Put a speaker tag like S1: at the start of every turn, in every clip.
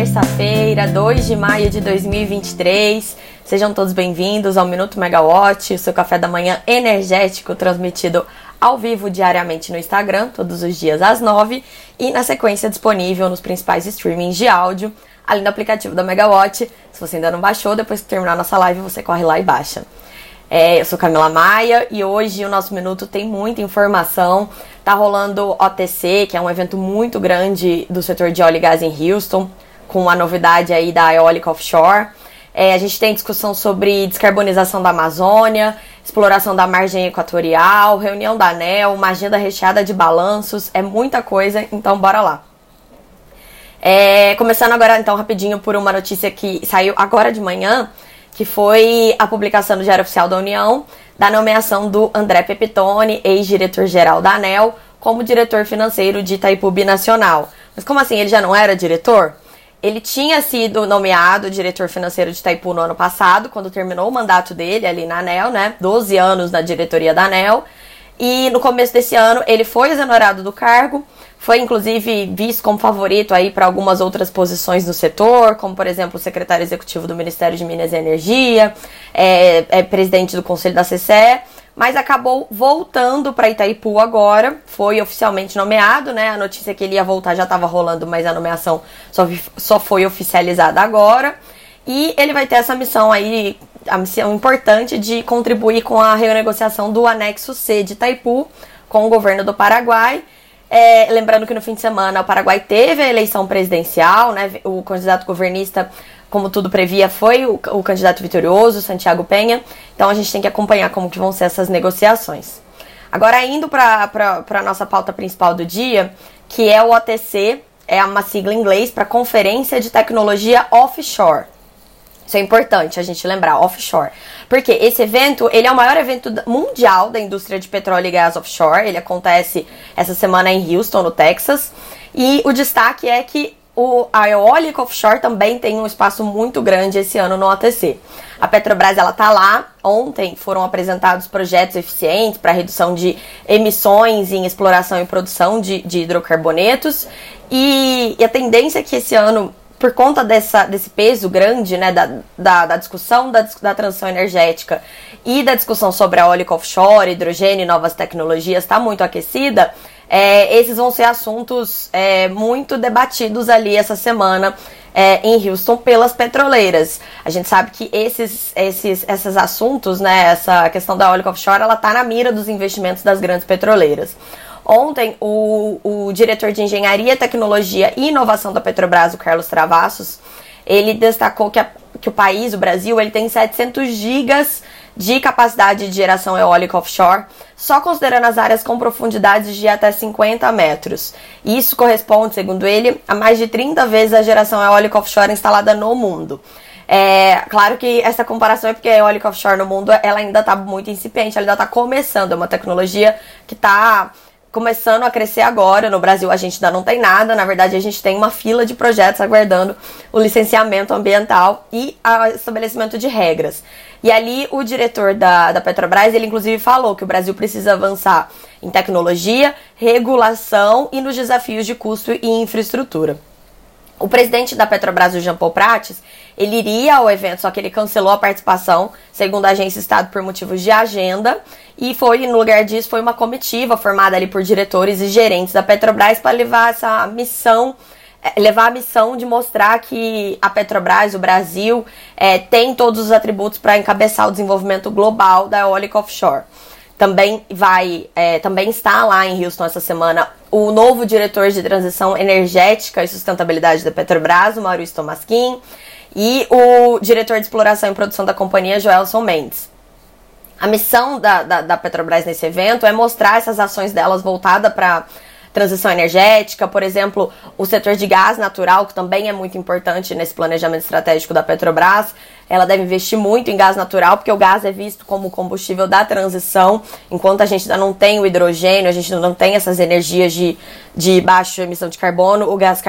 S1: terça-feira, 2 de maio de 2023. Sejam todos bem-vindos ao Minuto Megawatt, o seu café da manhã energético transmitido ao vivo diariamente no Instagram, todos os dias às 9 e na sequência disponível nos principais streamings de áudio, além do aplicativo da Megawatt. Se você ainda não baixou, depois que terminar nossa live, você corre lá e baixa. É, eu sou Camila Maia e hoje o nosso minuto tem muita informação. Tá rolando OTC, que é um evento muito grande do setor de óleo e gás em Houston, com a novidade aí da eólica offshore. É, a gente tem discussão sobre descarbonização da Amazônia, exploração da margem equatorial, reunião da ANEL, uma agenda recheada de balanços, é muita coisa, então bora lá. É, começando agora então rapidinho por uma notícia que saiu agora de manhã, que foi a publicação do Diário Oficial da União da nomeação do André Pepitone, ex-diretor-geral da ANEL, como diretor financeiro de Itaipu Binacional. Mas como assim, ele já não era diretor? Ele tinha sido nomeado diretor financeiro de Itaipu no ano passado, quando terminou o mandato dele ali na ANEL, né? 12 anos na diretoria da ANEL. E no começo desse ano ele foi exonerado do cargo foi inclusive visto como favorito aí para algumas outras posições no setor, como por exemplo o secretário executivo do Ministério de Minas e Energia, é, é presidente do Conselho da CCE, mas acabou voltando para Itaipu agora, foi oficialmente nomeado, né? A notícia que ele ia voltar já estava rolando, mas a nomeação só, só foi oficializada agora. E ele vai ter essa missão aí, a missão importante de contribuir com a renegociação do anexo C de Itaipu com o governo do Paraguai é, lembrando que no fim de semana o Paraguai teve a eleição presidencial, né? O candidato governista, como tudo previa, foi o, o candidato vitorioso, Santiago Penha. Então a gente tem que acompanhar como que vão ser essas negociações. Agora indo para a nossa pauta principal do dia, que é o OTC, é uma sigla em inglês para Conferência de Tecnologia Offshore. Isso é importante a gente lembrar, offshore. Porque esse evento, ele é o maior evento mundial da indústria de petróleo e gás offshore. Ele acontece essa semana em Houston, no Texas. E o destaque é que o, a eólica offshore também tem um espaço muito grande esse ano no OTC. A Petrobras ela tá lá. Ontem foram apresentados projetos eficientes para redução de emissões em exploração e produção de, de hidrocarbonetos. E, e, a tendência é que esse ano por conta dessa, desse peso grande né, da, da, da discussão da, da, transição energética e da discussão sobre a eólica offshore, hidrogênio e novas tecnologias está muito aquecida, é, esses vão ser assuntos é, muito debatidos ali essa semana é, em Houston pelas petroleiras. A gente sabe que esses, esses, esses assuntos, né, essa questão da eólica offshore, ela está na mira dos investimentos das grandes petroleiras. Ontem, o, o diretor de Engenharia, Tecnologia e Inovação da Petrobras, o Carlos Travassos, ele destacou que, a, que o país, o Brasil, ele tem 700 gigas de capacidade de geração eólica offshore, só considerando as áreas com profundidades de até 50 metros. Isso corresponde, segundo ele, a mais de 30 vezes a geração eólica offshore instalada no mundo. É, claro que essa comparação é porque a eólica offshore no mundo ela ainda está muito incipiente, ela ainda está começando, é uma tecnologia que está começando a crescer agora. No Brasil a gente ainda não tem nada, na verdade a gente tem uma fila de projetos aguardando o licenciamento ambiental e o estabelecimento de regras. E ali o diretor da, da Petrobras, ele inclusive falou que o Brasil precisa avançar em tecnologia, regulação e nos desafios de custo e infraestrutura. O presidente da Petrobras, o Jean Paul Prates, ele iria ao evento, só que ele cancelou a participação, segundo a agência Estado, por motivos de agenda. E foi, no lugar disso, foi uma comitiva formada ali por diretores e gerentes da Petrobras para levar essa missão é, levar a missão de mostrar que a Petrobras, o Brasil, é, tem todos os atributos para encabeçar o desenvolvimento global da eólica offshore. Também vai, é, também está lá em Houston essa semana o novo diretor de transição energética e sustentabilidade da Petrobras, o Maurício Tomasquim, e o diretor de exploração e produção da companhia, Joelson Mendes. A missão da, da, da Petrobras nesse evento é mostrar essas ações delas voltadas para transição energética, por exemplo, o setor de gás natural, que também é muito importante nesse planejamento estratégico da Petrobras. Ela deve investir muito em gás natural, porque o gás é visto como combustível da transição, enquanto a gente ainda não tem o hidrogênio, a gente não tem essas energias de, de baixa emissão de carbono, o gás,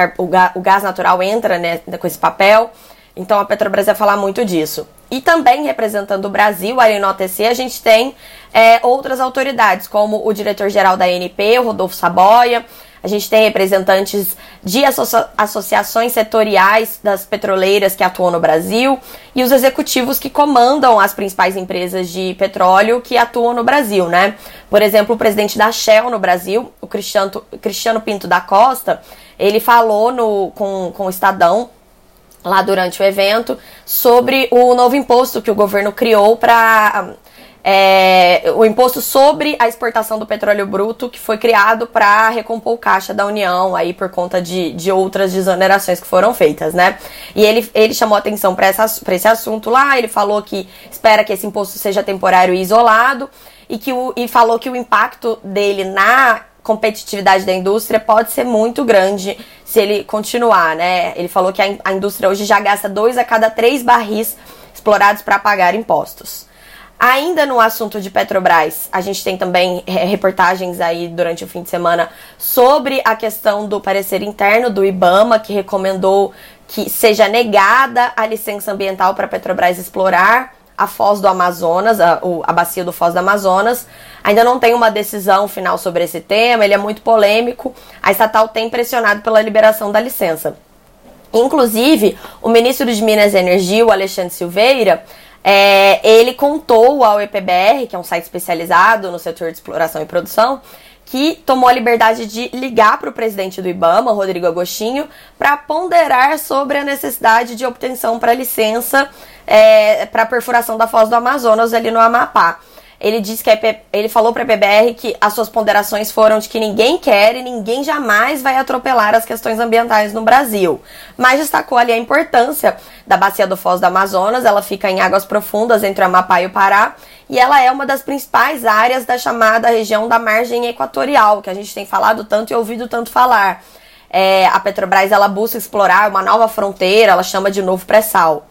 S1: o gás, natural entra né, com esse papel. Então a Petrobras vai falar muito disso. E também representando o Brasil ali no OTC, a gente tem é, outras autoridades, como o diretor-geral da ANP, o Rodolfo Saboia. A gente tem representantes de associa associações setoriais das petroleiras que atuam no Brasil e os executivos que comandam as principais empresas de petróleo que atuam no Brasil, né? Por exemplo, o presidente da Shell no Brasil, o Cristiano, Cristiano Pinto da Costa, ele falou no, com, com o Estadão lá durante o evento sobre o novo imposto que o governo criou para é, o imposto sobre a exportação do petróleo bruto, que foi criado para recompor o caixa da União, aí por conta de, de outras desonerações que foram feitas, né? E ele, ele chamou atenção para esse assunto lá, ele falou que espera que esse imposto seja temporário e isolado, e, que o, e falou que o impacto dele na competitividade da indústria pode ser muito grande se ele continuar, né? Ele falou que a, a indústria hoje já gasta dois a cada três barris explorados para pagar impostos. Ainda no assunto de Petrobras, a gente tem também é, reportagens aí durante o fim de semana sobre a questão do parecer interno do IBAMA, que recomendou que seja negada a licença ambiental para Petrobras explorar a foz do Amazonas, a, a bacia do Foz do Amazonas. Ainda não tem uma decisão final sobre esse tema, ele é muito polêmico. A estatal tem pressionado pela liberação da licença. Inclusive, o ministro de Minas e Energia, o Alexandre Silveira, é, ele contou ao EPBR, que é um site especializado no setor de exploração e produção, que tomou a liberdade de ligar para o presidente do IBAMA, Rodrigo Agostinho, para ponderar sobre a necessidade de obtenção para licença é, para perfuração da foz do Amazonas ali no Amapá ele disse que ele falou para a PBR que as suas ponderações foram de que ninguém quer e ninguém jamais vai atropelar as questões ambientais no Brasil. Mas destacou ali a importância da bacia do Foz do Amazonas, ela fica em águas profundas entre o Amapá e o Pará, e ela é uma das principais áreas da chamada região da margem equatorial, que a gente tem falado tanto e ouvido tanto falar. É, a Petrobras ela busca explorar uma nova fronteira, ela chama de novo pré-sal.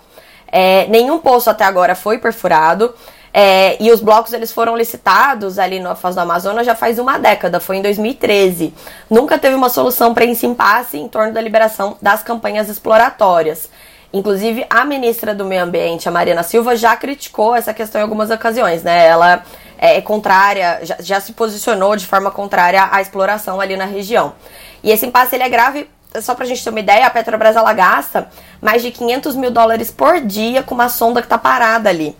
S1: É, nenhum poço até agora foi perfurado. É, e os blocos eles foram licitados ali na Foz do Amazonas já faz uma década, foi em 2013. Nunca teve uma solução para esse impasse em torno da liberação das campanhas exploratórias. Inclusive, a ministra do Meio Ambiente, a Mariana Silva, já criticou essa questão em algumas ocasiões, né? Ela é contrária, já, já se posicionou de forma contrária à exploração ali na região. E esse impasse ele é grave só pra gente ter uma ideia, a Petrobras ela gasta mais de 500 mil dólares por dia com uma sonda que tá parada ali.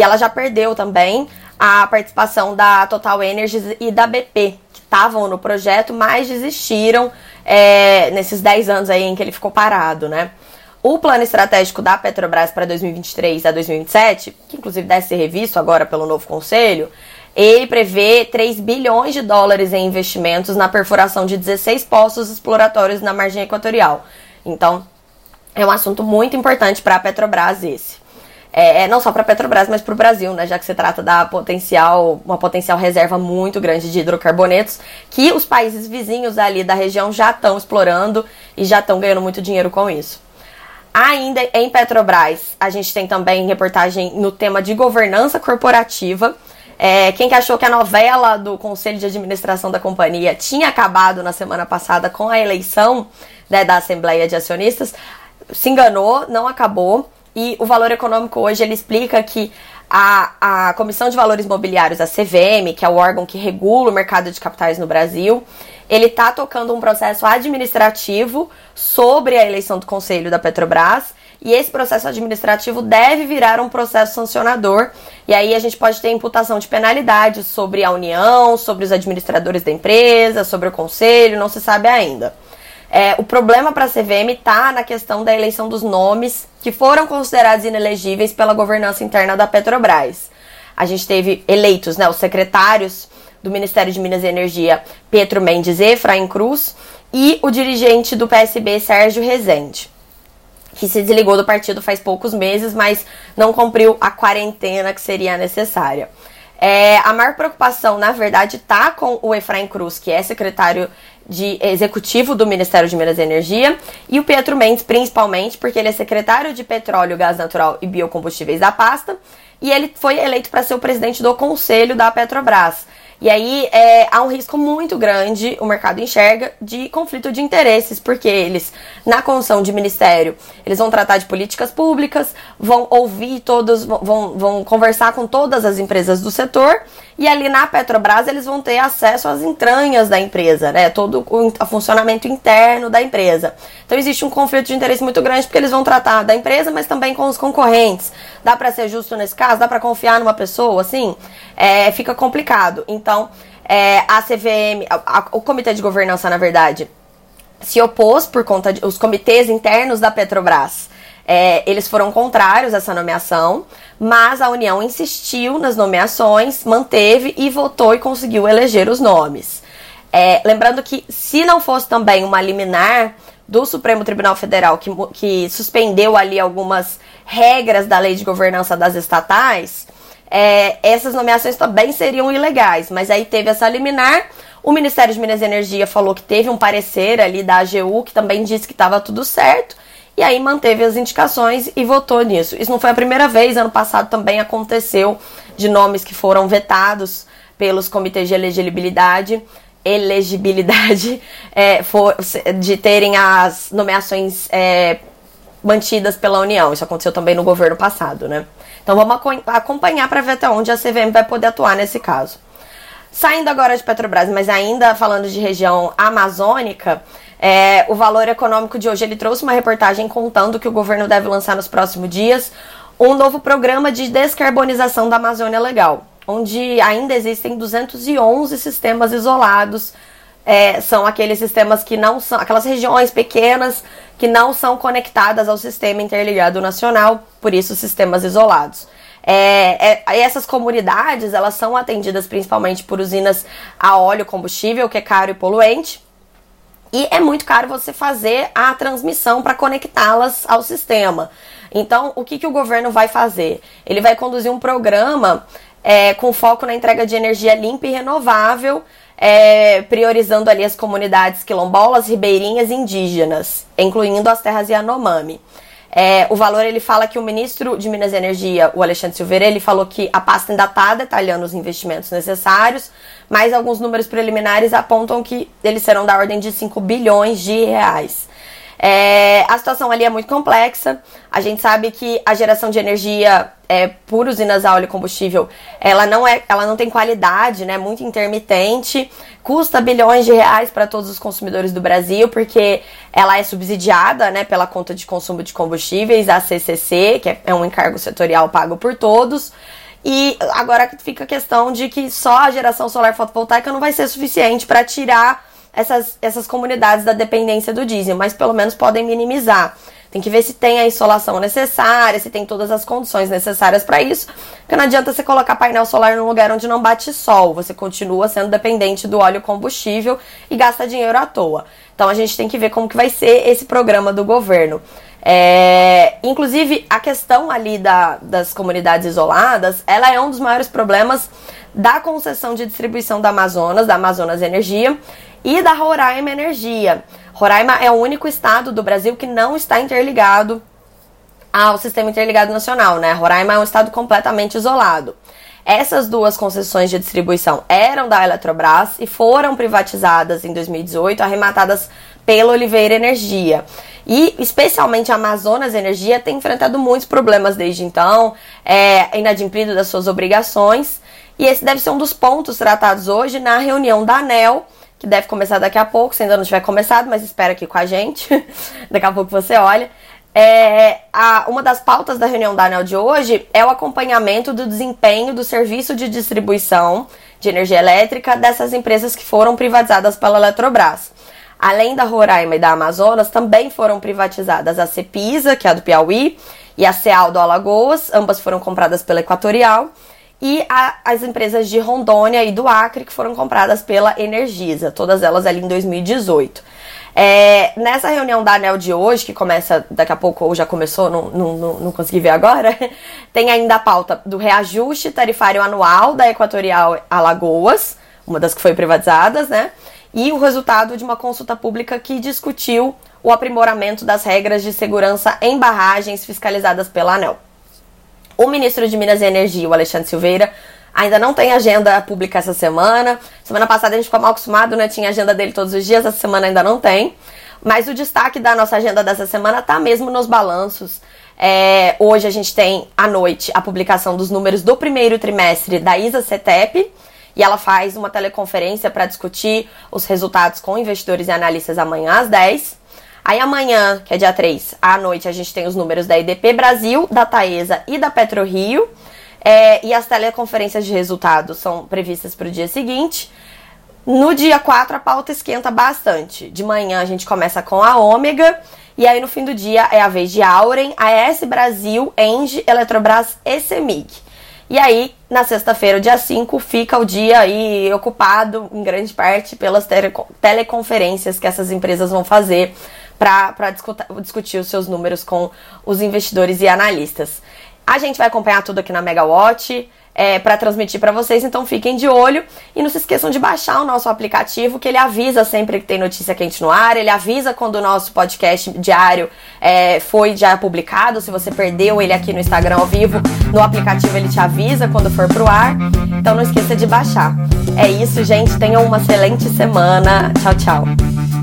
S1: E ela já perdeu também a participação da Total Energies e da BP, que estavam no projeto, mas desistiram é, nesses 10 anos aí em que ele ficou parado, né? O plano estratégico da Petrobras para 2023 a 2027, que inclusive deve ser revisto agora pelo novo conselho, ele prevê 3 bilhões de dólares em investimentos na perfuração de 16 poços exploratórios na margem equatorial. Então, é um assunto muito importante para a Petrobras esse é, é, não só para a Petrobras, mas para o Brasil, né? Já que se trata da potencial, uma potencial reserva muito grande de hidrocarbonetos que os países vizinhos ali da região já estão explorando e já estão ganhando muito dinheiro com isso. Ainda em Petrobras, a gente tem também reportagem no tema de governança corporativa. É, quem que achou que a novela do Conselho de Administração da companhia tinha acabado na semana passada com a eleição né, da Assembleia de Acionistas, se enganou, não acabou. E o valor econômico hoje ele explica que a, a Comissão de Valores Mobiliários, a CVM, que é o órgão que regula o mercado de capitais no Brasil, ele está tocando um processo administrativo sobre a eleição do conselho da Petrobras. E esse processo administrativo deve virar um processo sancionador. E aí a gente pode ter imputação de penalidades sobre a União, sobre os administradores da empresa, sobre o conselho, não se sabe ainda. É, o problema para a CVM está na questão da eleição dos nomes que foram considerados inelegíveis pela governança interna da Petrobras. A gente teve eleitos né, os secretários do Ministério de Minas e Energia, Pedro Mendes e Efraim Cruz, e o dirigente do PSB, Sérgio Rezende, que se desligou do partido faz poucos meses, mas não cumpriu a quarentena que seria necessária. É, a maior preocupação, na verdade, está com o Efraim Cruz, que é secretário de executivo do Ministério de Minas e Energia, e o Pietro Mendes, principalmente, porque ele é secretário de Petróleo, Gás Natural e Biocombustíveis da pasta, e ele foi eleito para ser o presidente do conselho da Petrobras. E aí é, há um risco muito grande, o mercado enxerga, de conflito de interesses, porque eles, na condição de ministério, eles vão tratar de políticas públicas, vão ouvir todos, vão, vão conversar com todas as empresas do setor, E ali na Petrobras eles vão ter acesso às entranhas da empresa, né? Todo o funcionamento interno da empresa. Então existe um conflito de interesse muito grande porque eles vão tratar da empresa, mas também com os concorrentes. Dá para ser justo nesse caso? Dá para confiar numa pessoa? Assim, é, fica complicado. Então é, a CVM, a, a, o comitê de governança, na verdade, se opôs por conta de os comitês internos da Petrobras. É, eles foram contrários a essa nomeação, mas a União insistiu nas nomeações, manteve e votou e conseguiu eleger os nomes. É, lembrando que, se não fosse também uma liminar do Supremo Tribunal Federal que, que suspendeu ali algumas regras da lei de governança das estatais, é, essas nomeações também seriam ilegais. Mas aí teve essa liminar. O Ministério de Minas e Energia falou que teve um parecer ali da AGU que também disse que estava tudo certo. E aí manteve as indicações e votou nisso. Isso não foi a primeira vez, ano passado também aconteceu de nomes que foram vetados pelos comitês de elegibilidade elegibilidade é, for, de terem as nomeações é, mantidas pela União. Isso aconteceu também no governo passado, né? Então vamos acompanhar para ver até onde a CVM vai poder atuar nesse caso. Saindo agora de Petrobras, mas ainda falando de região amazônica, é, o Valor Econômico de hoje ele trouxe uma reportagem contando que o governo deve lançar nos próximos dias um novo programa de descarbonização da Amazônia Legal, onde ainda existem 211 sistemas isolados. É, são aqueles sistemas que não são, aquelas regiões pequenas que não são conectadas ao sistema interligado nacional, por isso sistemas isolados. É, é, essas comunidades elas são atendidas principalmente por usinas a óleo combustível, que é caro e poluente. E é muito caro você fazer a transmissão para conectá-las ao sistema. Então, o que, que o governo vai fazer? Ele vai conduzir um programa é, com foco na entrega de energia limpa e renovável, é, priorizando ali as comunidades quilombolas, ribeirinhas e indígenas, incluindo as terras Yanomami. É, o valor ele fala que o ministro de Minas e Energia, o Alexandre Silveira, ele falou que a pasta ainda está detalhando os investimentos necessários, mas alguns números preliminares apontam que eles serão da ordem de 5 bilhões de reais. É, a situação ali é muito complexa. A gente sabe que a geração de energia é, por usinas a óleo combustível, ela não é, ela não tem qualidade, né? Muito intermitente, custa bilhões de reais para todos os consumidores do Brasil, porque ela é subsidiada, né, pela conta de consumo de combustíveis, a CCC, que é, é um encargo setorial pago por todos. E agora fica a questão de que só a geração solar fotovoltaica não vai ser suficiente para tirar essas, essas comunidades da dependência do diesel, mas pelo menos podem minimizar. Tem que ver se tem a insolação necessária, se tem todas as condições necessárias para isso. Porque não adianta você colocar painel solar num lugar onde não bate sol. Você continua sendo dependente do óleo combustível e gasta dinheiro à toa. Então a gente tem que ver como que vai ser esse programa do governo. É, inclusive, a questão ali da, das comunidades isoladas, ela é um dos maiores problemas da concessão de distribuição da Amazonas, da Amazonas Energia, e da Roraima Energia. Roraima é o único estado do Brasil que não está interligado ao sistema interligado nacional, né? Roraima é um estado completamente isolado. Essas duas concessões de distribuição eram da Eletrobras e foram privatizadas em 2018, arrematadas pela Oliveira Energia. E especialmente a Amazonas Energia tem enfrentado muitos problemas desde então, é inadimplido das suas obrigações. E esse deve ser um dos pontos tratados hoje na reunião da ANEL, que deve começar daqui a pouco, se ainda não tiver começado, mas espera aqui com a gente. daqui a pouco você olha. É, a, uma das pautas da reunião da ANEL de hoje é o acompanhamento do desempenho do serviço de distribuição de energia elétrica dessas empresas que foram privatizadas pela Eletrobras. Além da Roraima e da Amazonas, também foram privatizadas a Cepisa, que é a do Piauí, e a Ceal do Alagoas, ambas foram compradas pela Equatorial e a, as empresas de Rondônia e do Acre, que foram compradas pela Energisa, todas elas ali em 2018. É, nessa reunião da ANEL de hoje, que começa daqui a pouco, ou já começou, não, não, não consegui ver agora, tem ainda a pauta do reajuste tarifário anual da Equatorial Alagoas, uma das que foi privatizadas, né? E o resultado de uma consulta pública que discutiu o aprimoramento das regras de segurança em barragens fiscalizadas pela ANEL. O ministro de Minas e Energia, o Alexandre Silveira, ainda não tem agenda pública essa semana. Semana passada a gente ficou mal acostumado, né? Tinha agenda dele todos os dias, essa semana ainda não tem. Mas o destaque da nossa agenda dessa semana tá mesmo nos balanços. É, hoje a gente tem à noite a publicação dos números do primeiro trimestre da ISA CETEP e ela faz uma teleconferência para discutir os resultados com investidores e analistas amanhã às 10. Aí amanhã, que é dia 3, à noite, a gente tem os números da IDP Brasil, da Taesa e da PetroRio. É, e as teleconferências de resultados são previstas para o dia seguinte. No dia 4, a pauta esquenta bastante. De manhã a gente começa com a Ômega. E aí no fim do dia é a vez de Auren, AS Brasil, Engie, Eletrobras e Semig. E aí, na sexta-feira, dia 5, fica o dia aí ocupado, em grande parte, pelas teleconferências que essas empresas vão fazer para discutir os seus números com os investidores e analistas. A gente vai acompanhar tudo aqui na Megawatt é, para transmitir para vocês, então fiquem de olho e não se esqueçam de baixar o nosso aplicativo, que ele avisa sempre que tem notícia quente no ar, ele avisa quando o nosso podcast diário é, foi já publicado, se você perdeu ele aqui no Instagram ao vivo, no aplicativo ele te avisa quando for pro ar, então não esqueça de baixar. É isso, gente, tenham uma excelente semana, tchau, tchau.